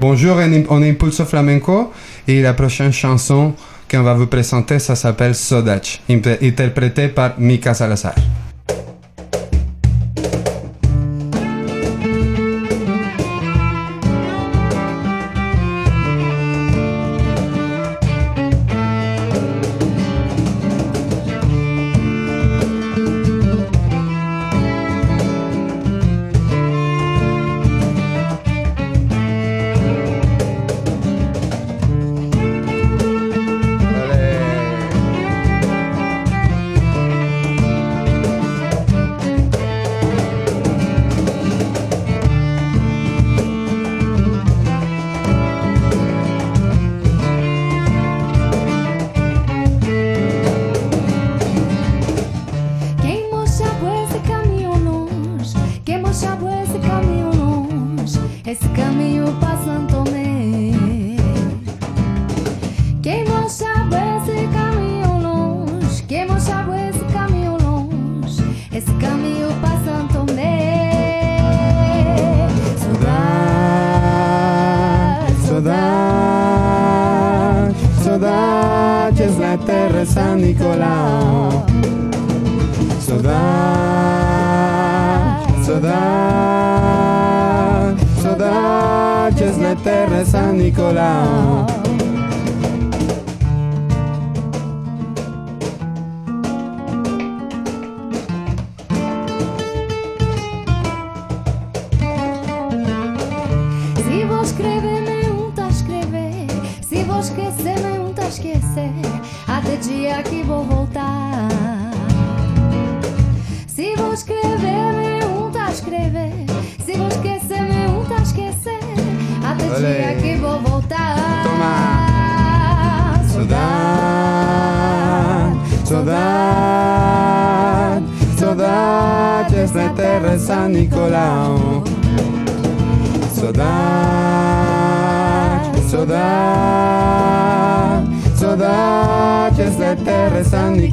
Bonjour, on est Impulso Flamenco et la prochaine chanson qu'on va vous présenter, ça s'appelle Sodach, interprétée par Mika Salazar. saudade, saudade, és na terra São Nicolau.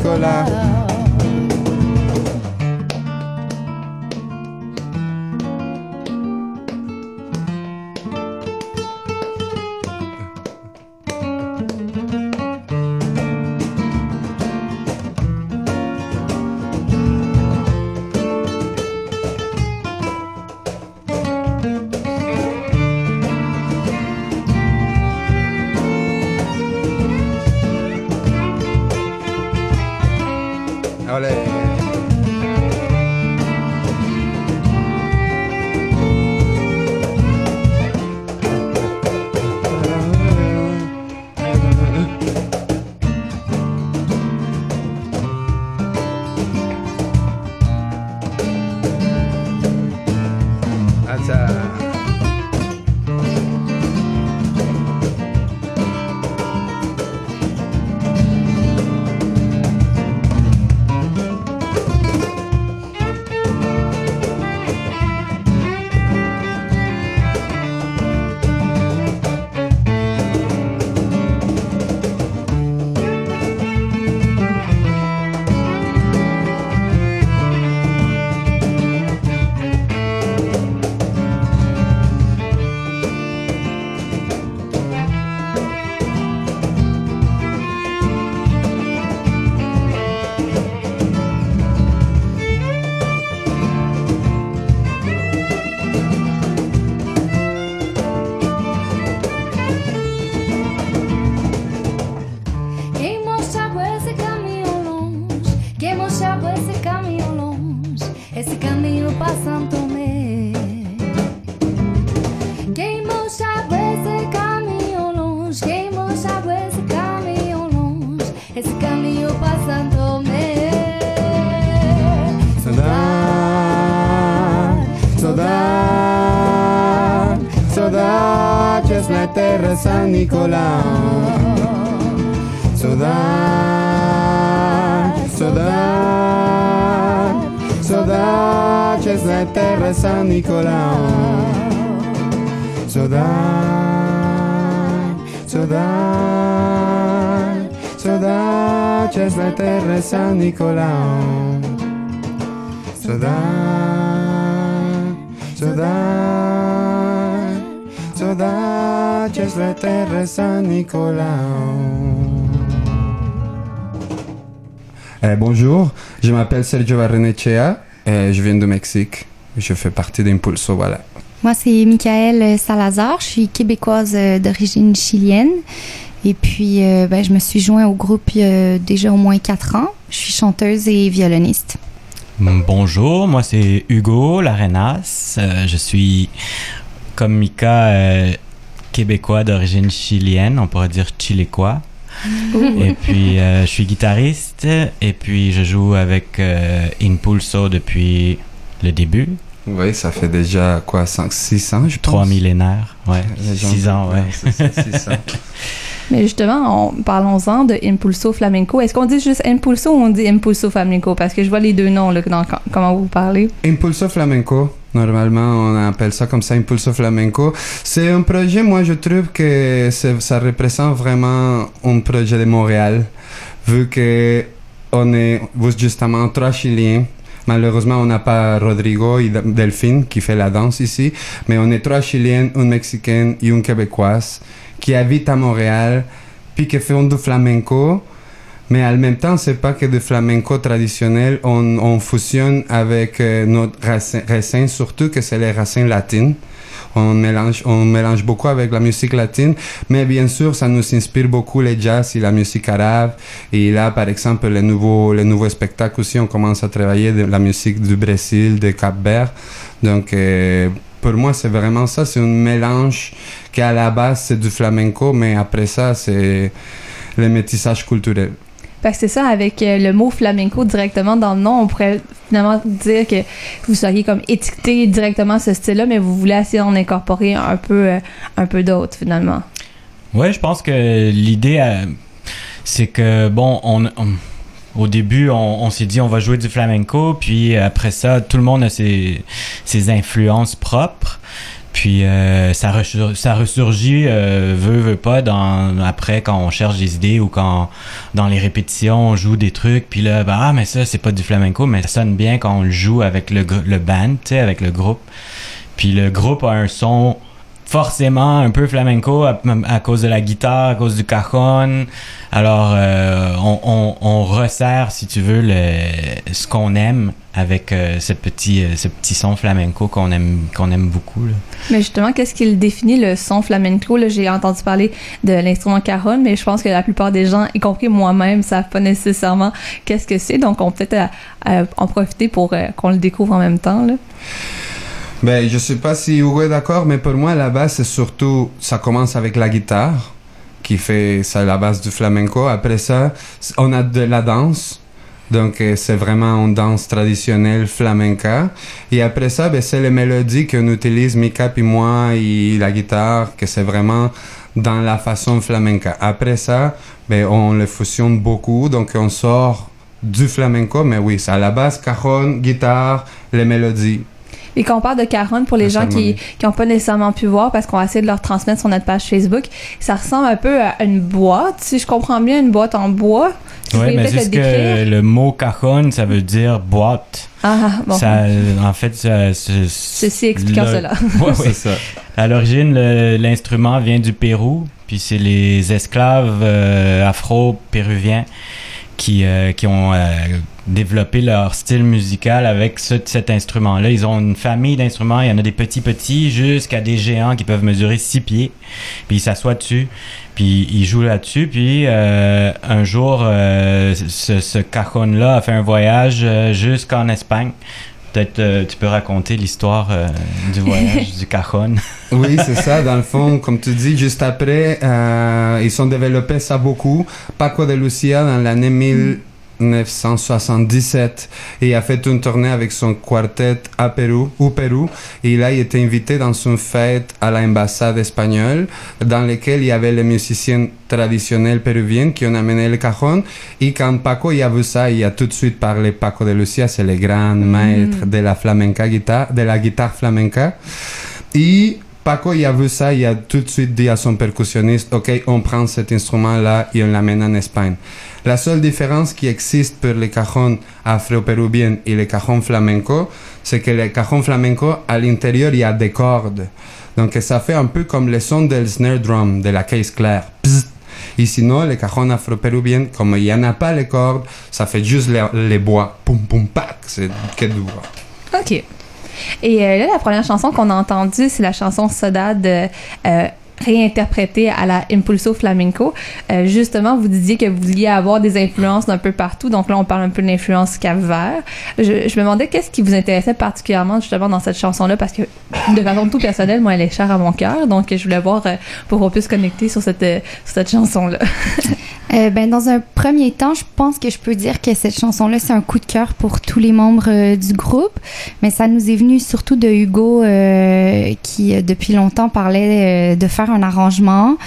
Nicolas. San Nicolás. Saudade, saudade, saudades da terra San Nicolás. Saudade, saudade, saudades da terra San Nicolás. Saudade, saudade. Terre. Eh, bonjour, je m'appelle Sergio Barrenechea et je viens du Mexique. Je fais partie d'Impulso, voilà. Moi, c'est Michael Salazar. Je suis québécoise euh, d'origine chilienne. Et puis, euh, ben, je me suis joint au groupe il y a déjà au moins quatre ans. Je suis chanteuse et violoniste. Bonjour, moi c'est Hugo Larenas. Euh, je suis, comme Mika, québécois d'origine chilienne, on pourrait dire chilécois et puis, euh, je suis guitariste et puis je joue avec euh, Impulso depuis le début. Oui, ça fait déjà quoi, 5, 6 ans, je pense? Trois millénaires, ouais. 6 ans, ouais. Ça, Mais justement, parlons-en de Impulso Flamenco. Est-ce qu'on dit juste Impulso ou on dit Impulso Flamenco? Parce que je vois les deux noms là, dans comment vous parlez. Impulso Flamenco. Normalement, on appelle ça comme ça Impulso Flamenco. C'est un projet, moi, je trouve que ça représente vraiment un projet de Montréal, vu que on est justement trois Chiliens. Malheureusement, on n'a pas Rodrigo et Delphine qui fait la danse ici, mais on est trois Chiliens, une Mexicaine et une Québécoise qui habitent à Montréal, puis qui font du flamenco mais en même temps, c'est pas que de flamenco traditionnel, on, on fusionne avec euh, notre racine, surtout que c'est les racines latines. On mélange, on mélange beaucoup avec la musique latine, mais bien sûr, ça nous inspire beaucoup les jazz et la musique arabe. Et là, par exemple, les nouveaux, les nouveaux spectacles aussi, on commence à travailler de la musique du Brésil, de Cap-Vert. Donc, euh, pour moi, c'est vraiment ça. C'est un mélange qui, à la base, c'est du flamenco, mais après ça, c'est le métissage culturel. Parce que c'est ça, avec euh, le mot flamenco directement dans le nom, on pourrait finalement dire que vous seriez comme étiqueté directement ce style-là, mais vous voulez essayer d'en incorporer un peu, euh, un d'autres finalement. Ouais, je pense que l'idée, euh, c'est que bon, on, au début, on, s'est dit on va jouer du flamenco, puis après ça, tout le monde a ses influences propres. Puis euh, ça, ressurgit, euh, veut, veut pas, dans, après quand on cherche des idées ou quand dans les répétitions on joue des trucs. Puis là, bah, ah, mais ça, c'est pas du flamenco, mais ça sonne bien quand on joue avec le, le band, tu sais, avec le groupe. Puis le groupe a un son forcément un peu flamenco à, cause de la guitare, à cause du cajon. Alors, euh, on, resserre, si tu veux, le, ce qu'on aime avec euh, ce, petit, euh, ce petit son flamenco qu'on aime, qu'on aime beaucoup. Mais justement, qu'est-ce qu'il définit le son flamenco? J'ai entendu parler de l'instrument cajon, mais je pense que la plupart des gens, y compris moi-même, ne savent pas nécessairement qu'est-ce que c'est. Donc, on peut peut-être en profiter pour qu'on le découvre en même temps. Là. Ben, je sais pas si Hugo est d'accord, mais pour moi, la base, c'est surtout, ça commence avec la guitare, qui fait, ça la base du flamenco. Après ça, on a de la danse. Donc, euh, c'est vraiment une danse traditionnelle flamenca. Et après ça, ben, c'est les mélodies qu'on utilise, Mika et moi, et la guitare, que c'est vraiment dans la façon flamenca. Après ça, ben, on le fusionne beaucoup. Donc, on sort du flamenco, mais oui, c'est à la base cajon, guitare, les mélodies. Et quand on parle de caron, pour les gens qui n'ont pas nécessairement pu voir, parce qu'on va essayer de leur transmettre sur notre page Facebook, ça ressemble un peu à une boîte, si je comprends bien, une boîte en bois. Oui, mais juste que le mot cajon, ça veut dire boîte. Ah, bon. Ça, en fait, ça, ceci expliquant cela. Oui, c'est ça. À l'origine, l'instrument vient du Pérou, puis c'est les esclaves euh, afro-péruviens qui, euh, qui ont euh, développé leur style musical avec cet instrument-là. Ils ont une famille d'instruments. Il y en a des petits petits jusqu'à des géants qui peuvent mesurer six pieds. Puis ils s'assoient dessus. Puis ils jouent là-dessus. Puis euh, un jour, ce, ce cajon-là a fait un voyage jusqu'en Espagne. Peut-être tu peux raconter l'histoire du voyage du cajon. oui, c'est ça. Dans le fond, comme tu dis, juste après, euh, ils ont développé ça beaucoup. Paco de Lucia, dans l'année 1977, il a fait une tournée avec son quartet à Pérou, au Pérou. Et là, il était invité dans une fête à l'ambassade espagnole, dans laquelle il y avait les musiciens traditionnels péruviens qui ont amené le cajon. Et quand Paco il a vu ça, il a tout de suite parlé Paco de Lucia, c'est le grand maître de la flamenca guitare, de la guitare flamenca. Et Paco, il a vu ça, il a tout de suite dit à son percussionniste, OK, on prend cet instrument-là et on l'amène en Espagne. La seule différence qui existe pour les cajons afro-péruviens et les cajons flamenco, c'est que les cajons flamenco, à l'intérieur, il y a des cordes. Donc ça fait un peu comme le son del snare drum, de la caisse claire. Et sinon, les cajon afro-péruviennes, comme il n'y en a pas les cordes, ça fait juste les, bois. Poum, poum, pac. C'est que. OK. Et euh, là, la première chanson qu'on a entendue, c'est la chanson Sodade euh, réinterprétée à la Impulso Flamenco. Euh, justement, vous disiez que vous vouliez avoir des influences d'un peu partout. Donc là, on parle un peu de l'influence Cap-Vert. Je, je me demandais qu'est-ce qui vous intéressait particulièrement justement dans cette chanson-là? Parce que de façon tout personnelle, moi, elle est chère à mon cœur. Donc je voulais voir euh, pour qu'on puisse connecter sur cette, euh, sur cette chanson-là. Euh, ben, dans un premier temps, je pense que je peux dire que cette chanson-là, c'est un coup de cœur pour tous les membres euh, du groupe. Mais ça nous est venu surtout de Hugo, qui depuis longtemps parlait de faire un arrangement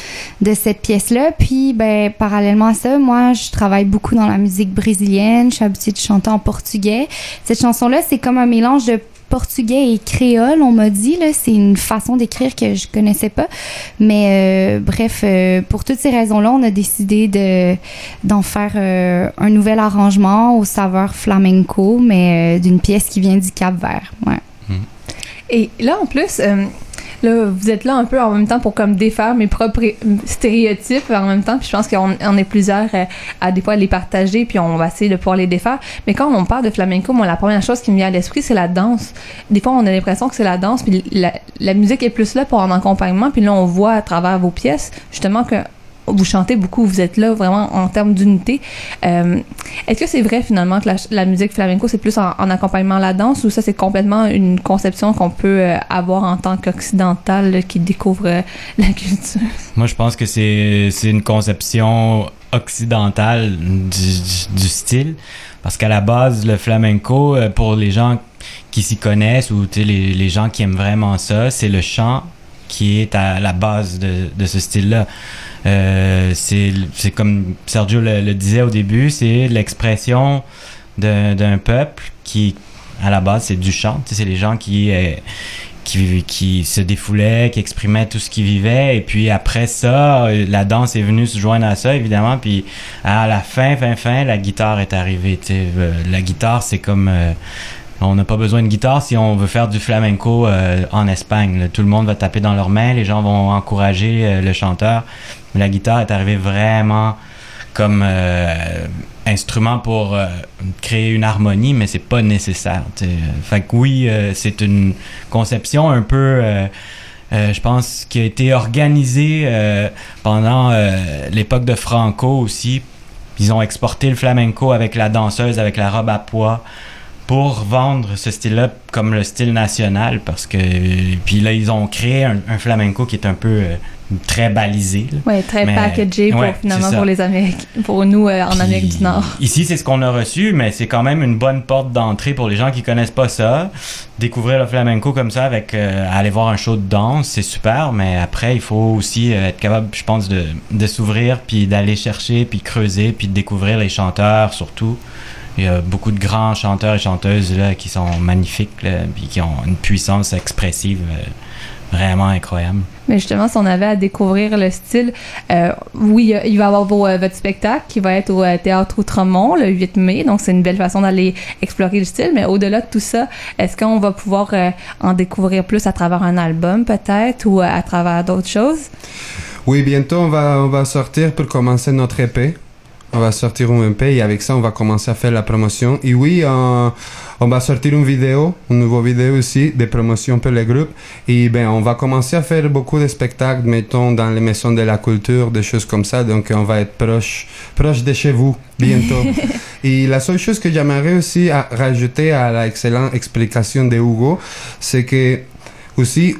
de cette pièce-là. Puis, ben, parallèlement à ça, moi, je travaille beaucoup dans la musique brésilienne. Je suis habituée de chanter en portugais. Cette chanson-là, c'est comme un mélange de portugais et créole, on m'a dit. C'est une façon d'écrire que je connaissais pas. Mais euh, bref, euh, pour toutes ces raisons-là, on a décidé de d'en faire euh, un nouvel arrangement au saveur flamenco, mais d'une pièce qui vient du Cap-Vert. Ouais. Et là, en plus, euh, là, vous êtes là un peu en même temps pour comme défaire mes propres stéréotypes en même temps. Puis je pense qu'on on est plusieurs euh, à des fois les partager, puis on va essayer de pouvoir les défaire. Mais quand on parle de flamenco, moi, la première chose qui me vient à l'esprit, c'est la danse. Des fois, on a l'impression que c'est la danse, puis la, la musique est plus là pour un accompagnement. Puis là, on voit à travers vos pièces, justement, que vous chantez beaucoup, vous êtes là vraiment en termes d'unité. Euh, Est-ce que c'est vrai finalement que la, musique flamenco c'est plus en, en accompagnement à la danse ou ça c'est complètement une conception qu'on peut euh, avoir en tant qu'occidental là, qui découvre euh, la culture? Moi, je pense que c'est une conception occidentale du, style. Parce qu'à la base, le flamenco, euh, pour les gens qui s'y connaissent ou les gens qui aiment vraiment ça, c'est le chant qui est à la base de, ce style-là. Euh, c'est comme Sergio le, disait au début, c'est l'expression d'un peuple qui, à la base, c'est du chant. C'est les gens qui, euh, qui, qui se défoulaient, qui exprimaient tout ce qu'ils vivaient. Et puis après ça, euh, la danse est venue se joindre à ça, évidemment. Puis à la fin, fin, fin, la guitare est arrivée. la guitare, c'est comme... on n'a pas besoin de guitare si on veut faire du flamenco euh, en Espagne. Tout le monde va taper dans leurs mains, les gens vont encourager euh, le chanteur. Mais la guitare est arrivée vraiment comme euh, instrument pour créer une harmonie, mais c'est pas nécessaire. tu sais. Fait que oui, c'est une conception un peu, je pense, qui a été organisée pendant l'époque de Franco aussi. Ils ont exporté le flamenco avec la danseuse, avec la robe à pois pour vendre ce style-là comme le style national parce que puis là ils ont créé un, un flamenco qui est un peu euh, très balisé. Ouais, très Mais- packagé pour ouais, finalement pour les Américains, pour nous euh, en Puis, Amérique du Nord. Ici, c'est ce qu'on a reçu, mais c'est quand même une bonne porte d'entrée pour les gens qui connaissent pas ça. Découvrir le flamenco comme ça avec euh, aller voir un show de danse, c'est super, mais après, il faut aussi euh, être capable, je pense, de, de s'ouvrir, puis d'aller chercher, puis creuser, puis de découvrir les chanteurs surtout. Il y a beaucoup de grands chanteurs et chanteuses là, qui sont magnifiques, là, puis qui ont une puissance expressive euh, vraiment incroyable. Mais justement, si on avait à découvrir le style, euh, oui, il a- il va y avoir vos, euh, votre spectacle qui va être au euh, Théâtre Outremont le 8 mai. Donc, c'est une belle façon d'aller explorer le style. Mais au-delà de tout ça, est-ce qu'on va pouvoir euh, en découvrir plus à travers un album peut-être ou euh, à travers d'autres choses? Oui, bientôt on va, on va sortir pour commencer notre EP. On va sortir un EP et avec ça on va commencer à faire la promotion. Et oui, euh, on va sortir une vidéo, une nouvelle vidéo aussi de promotion pour le groupe. Et ben on va commencer à faire beaucoup de spectacles, mettons dans les maisons de la culture, des choses comme ça. Donc on va être proche, proche de chez vous bientôt. et la seule chose que j'aimerais aussi à rajouter à l'excellente explication de Hugo, c'est que aussi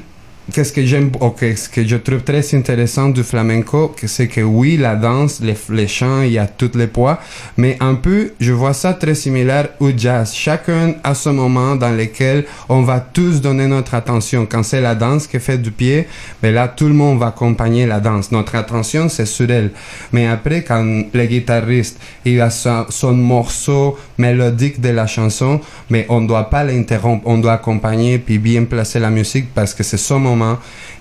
Qu'est-ce que j'aime, ok, ce que je trouve très intéressant du flamenco, c'est que oui, la danse, les, chants, il y a tous les poids, mais un peu, je vois ça très similaire au jazz. Chacun a ce moment dans lequel on va tous donner notre attention. Quand c'est la danse qui fait du pied, mais là, tout le monde va accompagner la danse. Notre attention, c'est sur elle. Mais après, quand le guitariste, il a son, son morceau mélodique de la chanson, mais on doit pas l'interrompre, on doit accompagner puis bien placer la musique parce que c'est son moment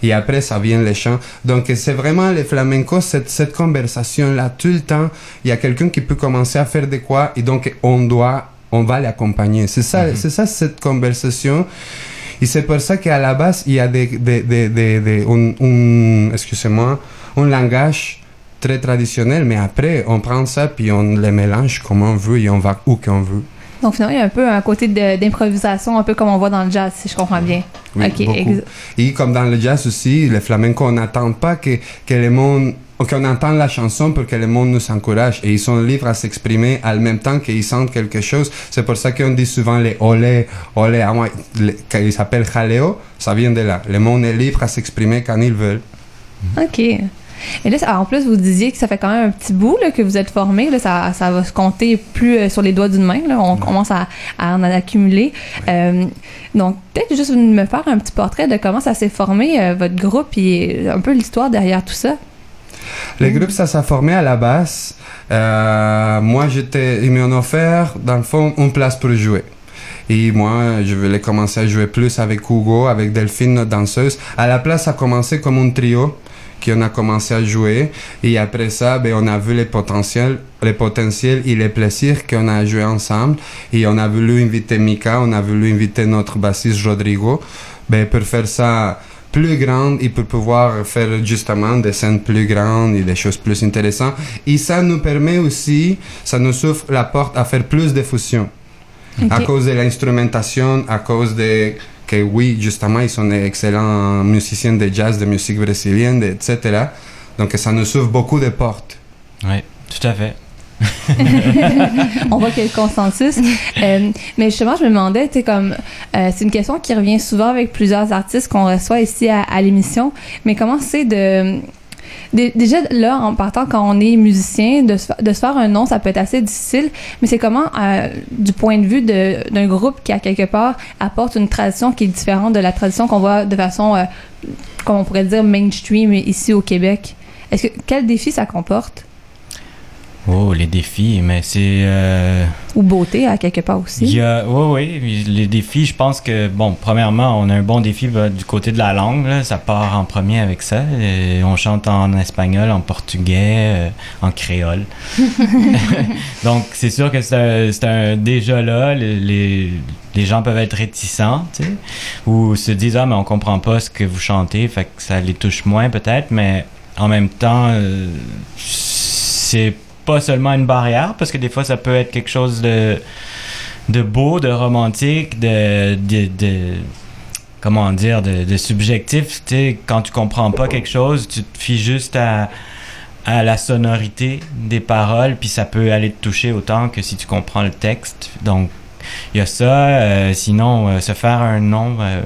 et après ça vient les chants. Donc c'est vraiment les flamencos, cette, cette conversation-là tout le temps, il y a quelqu'un qui peut commencer à faire de quoi et donc on doit, on va l'accompagner. C'est ça, Mhm. c'est ça cette conversation Et c'est pour ça qu'à la base, il y a des, des, des, des, des- un, un- excusez-moi, un langage très traditionnel, mais après, on prend ça puis on les mélange comme on veut et on va où qu'on veut. Donc finalement, il y a un peu un côté d'improvisation, un peu comme on voit dans le jazz, si je comprends bien. Oui, Ok, beaucoup. ex- Et comme dans le jazz aussi, le flamenco, on n'attend pas que, que le monde, qu'on entende la chanson pour que le monde nous encourage. Et ils sont libres à s'exprimer en même temps qu'ils sentent quelque chose. C'est pour ça qu'on dit souvent les olé, olé, ah ouais, les- quand ils s'appellent jaleo, ça vient de là. Le monde est libre à s'exprimer quand ils veulent. OK. Et là, ça- en plus, vous disiez que ça fait quand même un petit bout là, que vous êtes formé. Là, ça, ça va se compter plus euh, sur les doigts d'une main. Là. On commence à, à en accumuler. Euh, donc, peut-être juste me faire un petit portrait de comment ça s'est formé, euh, votre groupe, et un peu l'histoire derrière tout ça. Le groupe, ça s'est formé à la base. Moi, j'étais, ils m'ont offert, dans le fond, une place pour jouer. Et moi, je voulais commencer à jouer plus avec Hugo, avec Delphine, notre danseuse. À la place, ça a commencé comme un trio qu'on a commencé à jouer. Et après ça, ben, on a vu les potentiels, les potentiels et les plaisirs qu'on a joué ensemble. Et on a voulu inviter Mika, on a voulu inviter notre bassiste Rodrigo, ben, pour faire ça plus grande et pour pouvoir faire justement des scènes plus grandes et des choses plus intéressantes. Et ça nous permet aussi, ça nous ouvre la porte à faire plus de fusion. À cause de l'instrumentation, à cause de que oui, justement, ils sont des excellents musiciens de jazz, de musique brésilienne, de- etc. Donc ça nous ouvre beaucoup de portes. Oui, tout à fait. on voit qu'il y a le consensus. Euh, mais justement, je me demandais, tu sais, comme, euh, c'est une question qui revient souvent avec plusieurs artistes qu'on reçoit ici à, à l'émission, mais comment c'est de, Déjà, là, en partant, quand on est musicien, de se, faire un nom, ça peut être assez difficile, mais c'est comment, euh, du point de vue d'un groupe qui, à quelque part, apporte une tradition qui est différente de la tradition qu'on voit de façon, euh, comme on pourrait dire, mainstream ici au Québec? Est-ce que, quel défi ça comporte? Oh, les défis, mais c'est... euh, Ou beauté, à quelque part aussi? Il y a, oui, oui, les défis, je pense que, bon, premièrement, on a un bon défi bah, du côté de la langue, là, ça part en premier avec ça. Et on chante en espagnol, en portugais, euh, en créole. Donc, c'est sûr que c'est un, déjà là, les, les, les gens peuvent être réticents, tu sais, ou se disent, ah, mais on comprend pas ce que vous chantez, fait que ça les touche moins peut-être, mais en même temps, euh, c'est pas seulement une barrière, parce que des fois, ça peut être quelque chose de de beau, de romantique, de, de, de- comment dire, de, subjectif. Tu sais, quand tu comprends pas quelque chose, tu te fies juste à, à la sonorité des paroles, puis ça peut aller te toucher autant que si tu comprends le texte. Donc, il y a ça. euh, sinon, euh, se faire un nom. euh,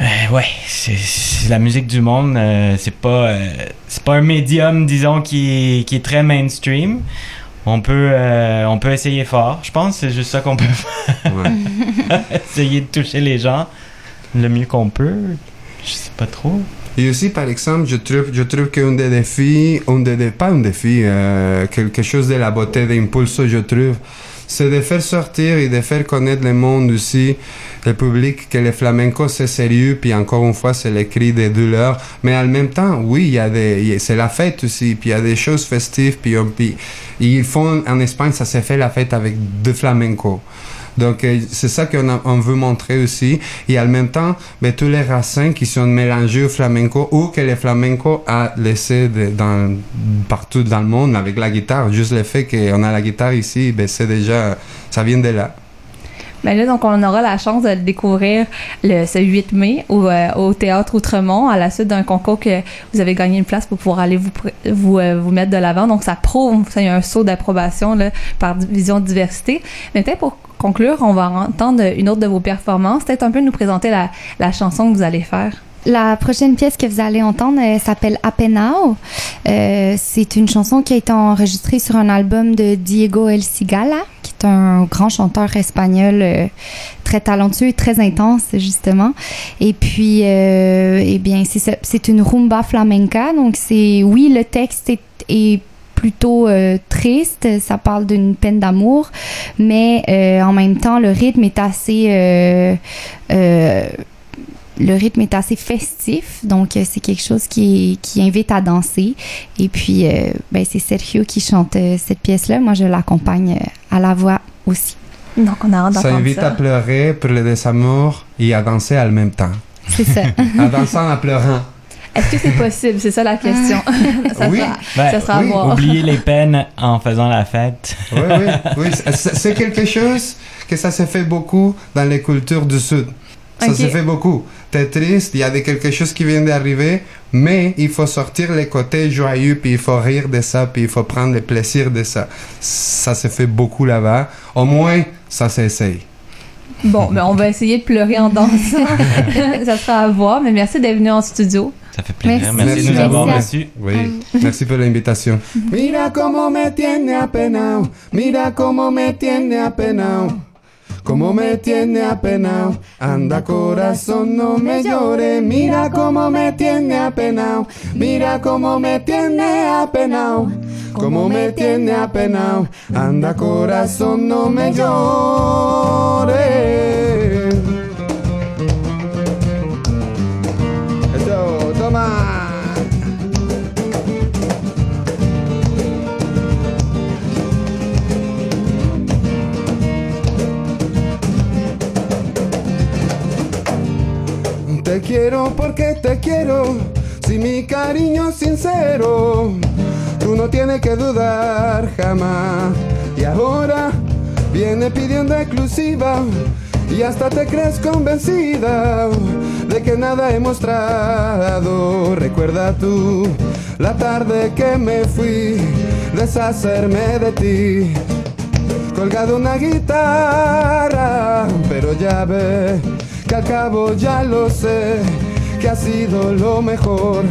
euh, ouais, c'est la musique du monde. euh, c'est pas, euh, c'est pas un médium, disons, qui, qui est très mainstream. On peut, on peut essayer fort. Je pense c'est juste ça qu'on peut faire. Ouais. essayer de toucher les gens le mieux qu'on peut. Je sais pas trop. Et aussi, par exemple, je trouve, je trouve qu'un des défis, un des, pas un défi, euh, quelque chose de la beauté d'impulso, je trouve, c'est de faire sortir et de faire connaître le monde aussi, le public, que le flamenco c'est sérieux, puis encore une fois, c'est le cri des douleurs. Mais en même temps, oui, il y a des, c'est la fête aussi, puis il y a des choses festives, puis, ils font, en Espagne, ça s'est fait la fête avec du flamenco. Donc, euh, c'est ça qu'on on veut montrer aussi. Et en même temps, ben, tous les racines qui sont mélangés au flamenco ou que le flamenco a laissé de- dans, partout dans le monde avec la guitare. Juste le fait qu'on a la guitare ici, ben, c'est déjà, ça vient de là. Ben là, donc, on aura la chance de le découvrir le, ce 8 mai au, euh, au Théâtre Outremont à la suite d'un concours que vous avez gagné une place pour pouvoir aller vous, vous, euh, vous mettre de l'avant. Donc, ça prouve, ça y a un saut d'approbation par Vision Diversité. Mais peut-être pour conclure, on va entendre une autre de vos performances. Peut-être un peu nous présenter la, la chanson que vous allez faire. La prochaine pièce que vous allez entendre euh, s'appelle Apenao. Euh, c'est une chanson qui a été enregistrée sur un album de Diego El Cigala, qui est un grand chanteur espagnol euh, très talentueux et très intense, justement. Et puis, euh, eh bien, c'est une rumba flamenca. Donc, c'est, oui, le texte est, est plutôt euh, triste, ça parle d'une peine d'amour, mais euh, en même temps, le rythme est assez... euh, euh, le rythme est assez festif, donc euh, c'est quelque chose qui, qui invite à danser. Et puis, euh, ben, c'est Sergio qui chante euh, cette pièce-là. Moi, je l'accompagne euh, à la voix aussi. Donc, on a hâte Ça invite ça. à pleurer pour le désamour et à danser en même temps. C'est ça. En dansant en pleurant. Est-ce que c'est possible? C'est ça la question. ça Oui. sera, Ben, ça sera oui, à voir. Oublier les peines en faisant la fête. Oui, oui, oui. C'est quelque chose que ça se fait beaucoup dans les cultures du Sud. Ça se fait beaucoup. T'es triste, il y a des- quelque chose qui vient d'arriver, mais il faut sortir les côtés joyeux, puis il faut rire de ça, puis il faut prendre le plaisir de ça. Ça se fait beaucoup là-bas. Au moins, ça s'essaye. Bon, mais on va essayer de pleurer en dansant. ça sera à voir, mais merci d'être venu en studio. Ça fait plaisir. Merci. Merci, de nous Merci. avoir reçus. Oui, merci por la invitación. Mira cómo me tiene apenao, mira cómo me tiene apenao, cómo me tiene apenao. Anda corazón, no me llore, mira cómo me tiene apenao, mira cómo me tiene apenao, cómo me tiene apenao. Anda corazón, no me llore. Te quiero porque te quiero, si mi cariño es sincero, tú no tienes que dudar jamás. Y ahora viene pidiendo exclusiva y hasta te crees convencida de que nada he mostrado. Recuerda tú la tarde que me fui, deshacerme de ti colgado una guitarra, pero ya ve que al cabo ya lo sé, que ha sido lo mejor.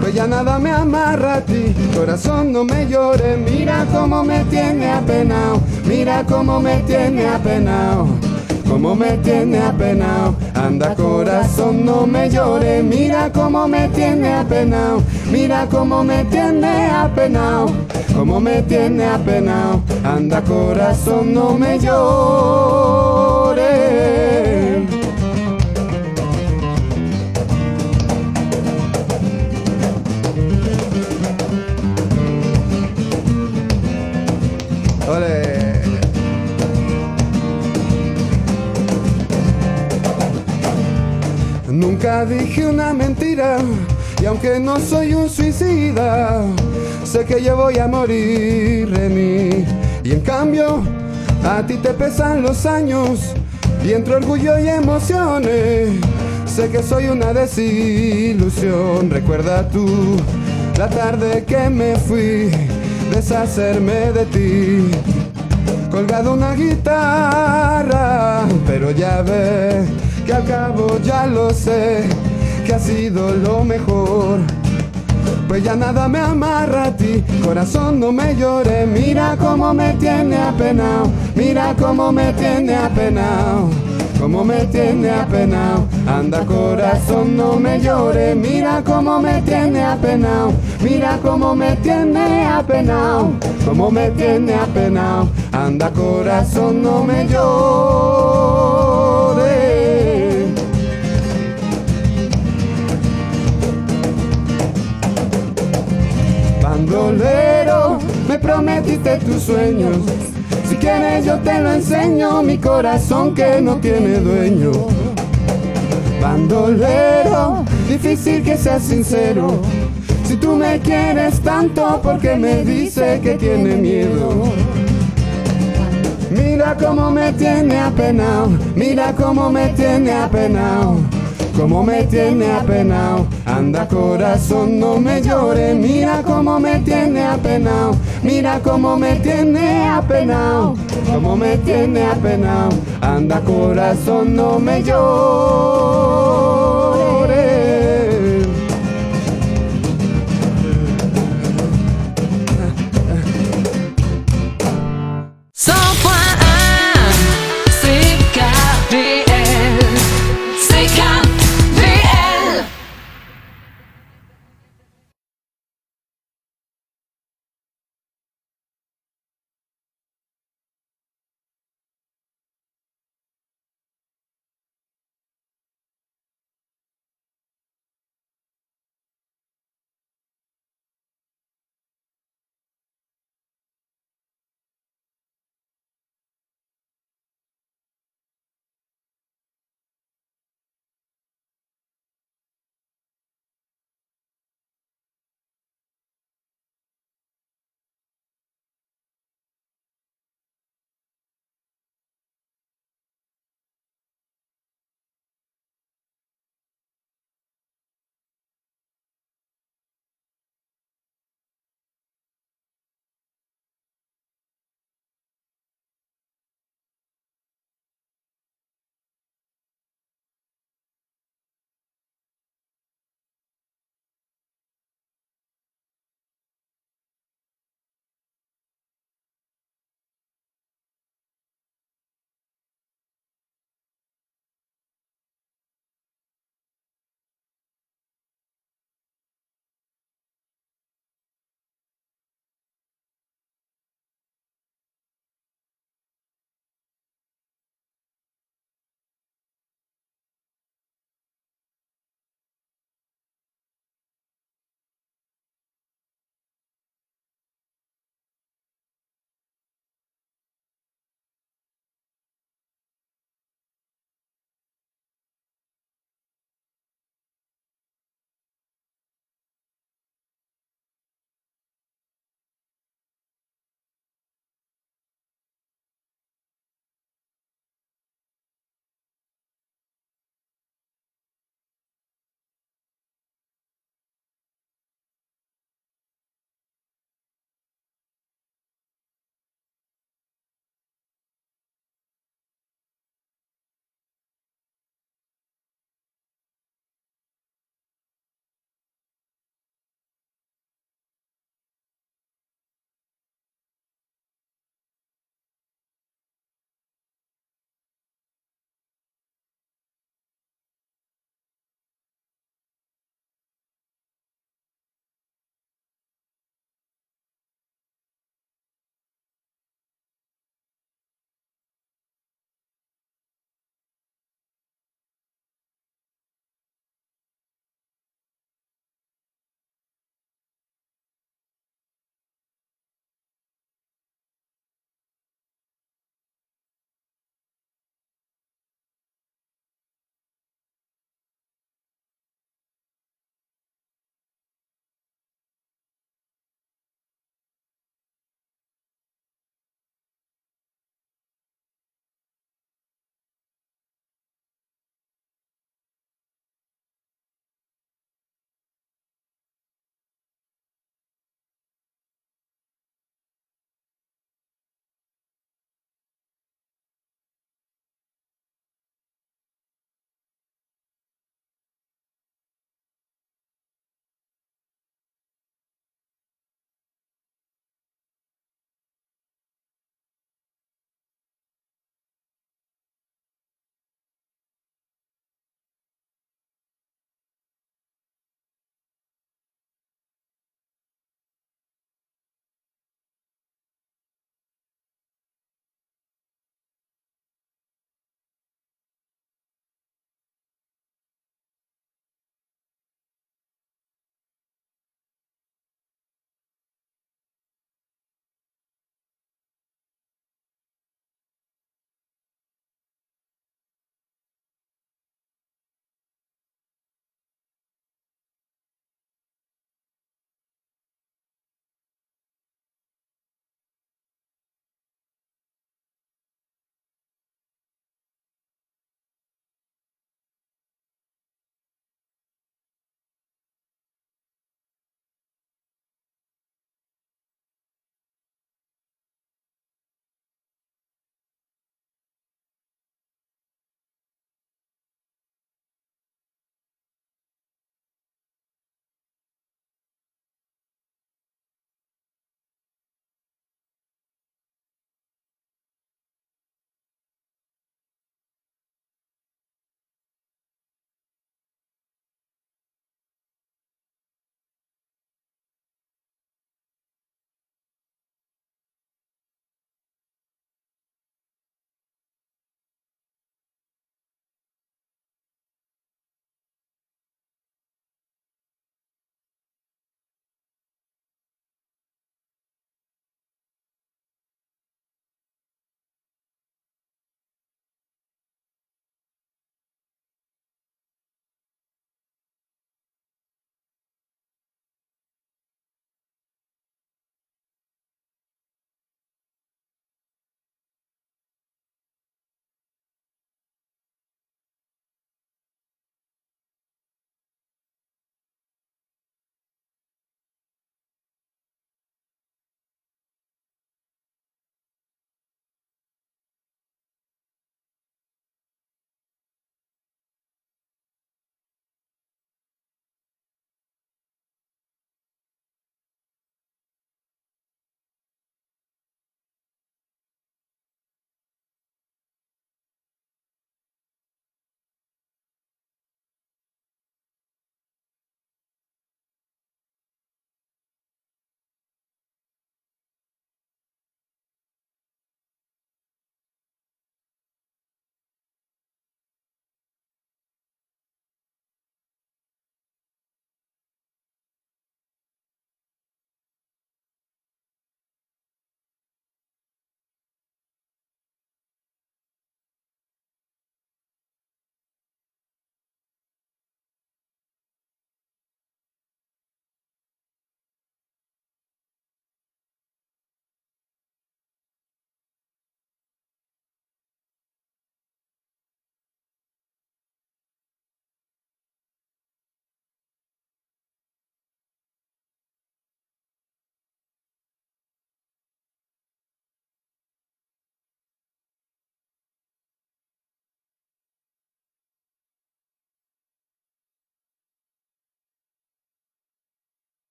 Pues ya nada me amarra a ti, corazón no me llore, mira cómo me tiene apenao, mira cómo me tiene apenao. Cómo me tiene apenao, anda corazón no me llore, mira cómo me tiene apenao, mira cómo me tiene apenao, cómo me tiene apenao, anda corazón no me llore. Nunca dije una mentira y aunque no soy un suicida, sé que yo voy a morir de mí. Y en cambio, a ti te pesan los años y entre orgullo y emociones, sé que soy una desilusión. Recuerda tú la tarde que me fui, deshacerme de ti colgado una guitarra, pero ya ve que al cabo ya lo sé, que ha sido lo mejor. Pues ya nada me amarra a ti, corazón no me llore, mira cómo me tiene apenao, mira cómo me tiene apenao, cómo me tiene apenao, anda corazón no me llore, mira cómo me tiene apenao, mira cómo me tiene apenao, cómo me tiene apenao, anda corazón no me llore. Bandolero, me prometiste tus sueños. Si quieres yo te lo enseño, mi corazón que no tiene dueño. Bandolero, difícil que seas sincero. Si tú me quieres tanto, porque me dice que tiene miedo? Mira cómo me tiene apenao, mira cómo me tiene apenao, cómo me tiene apenao. Anda corazón, no me llore, mira cómo me tiene apenao, mira cómo me tiene apenao, cómo me tiene apenao. Anda corazón, no me llore.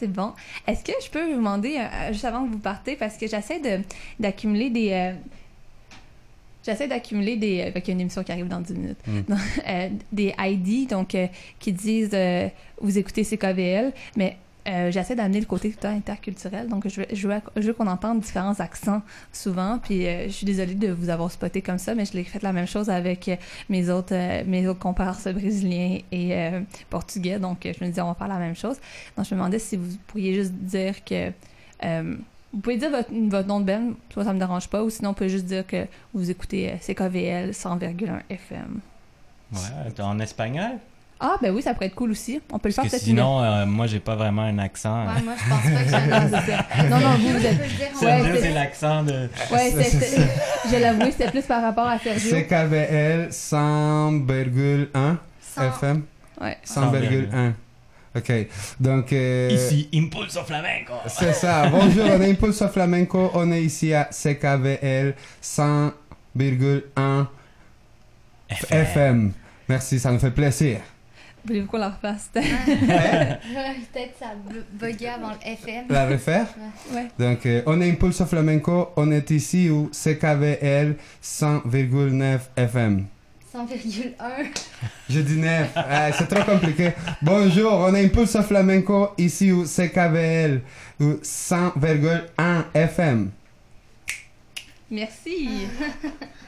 C'est bon. Est-ce que je peux vous demander, euh, juste avant que vous partez, parce que j'essaie de, d'accumuler des... euh, J'essaie d'accumuler des... euh, qu'il y a une émission qui arrive dans 10 minutes. Mm. Non, euh, des ID, donc, euh, qui disent euh, vous écoutez CKVL, mais euh, j'essaie d'amener le côté tout interculturel. Donc, je veux, qu'on entende différents accents souvent. Puis, euh, je suis désolée de vous avoir spoté comme ça, mais je l'ai fait la même chose avec euh, mes autres, euh, mes autres comparses brésiliens et euh, portugais. Donc, je me disais, on va faire la même chose. Donc, je me demandais si vous pourriez juste dire que. vous pouvez dire votre, nom de Ben, toi ça me dérange pas, ou sinon on peut juste dire que vous écoutez CKVL 100,1 FM. Ouais, en espagnol? Ah, ben oui, ça pourrait être cool aussi. On peut le faire Parce que cette sinon, euh, moi, j'ai pas vraiment un accent. Ouais, moi, je pense pas que Non, j'ai ça. Non, non, vous, vous êtes. Mieux, c'est- c'est l'accent de... Ouais, je l'avoue, c'était plus par rapport à Sergio. CKVL 100,1 FM. Ouais. 100,1. OK. Donc, euh, Ici, Impulso Flamenco. c'est ça. Bonjour, on est Impulso Flamenco. On est ici à CKVL 100,1 FM. Merci, ça nous fait plaisir. Voulez-vous qu'on la refasse? Peut-être ça bu- buguait avant le FM. La refaire? Ouais. Donc, euh, on est Impulso Flamenco. On est ici au CKVL 100,9 FM. 100,1. Je dis 9. Ah, c'est trop compliqué. Bonjour, on est Impulso Flamenco ici au CKVL au 100,1 FM. Merci.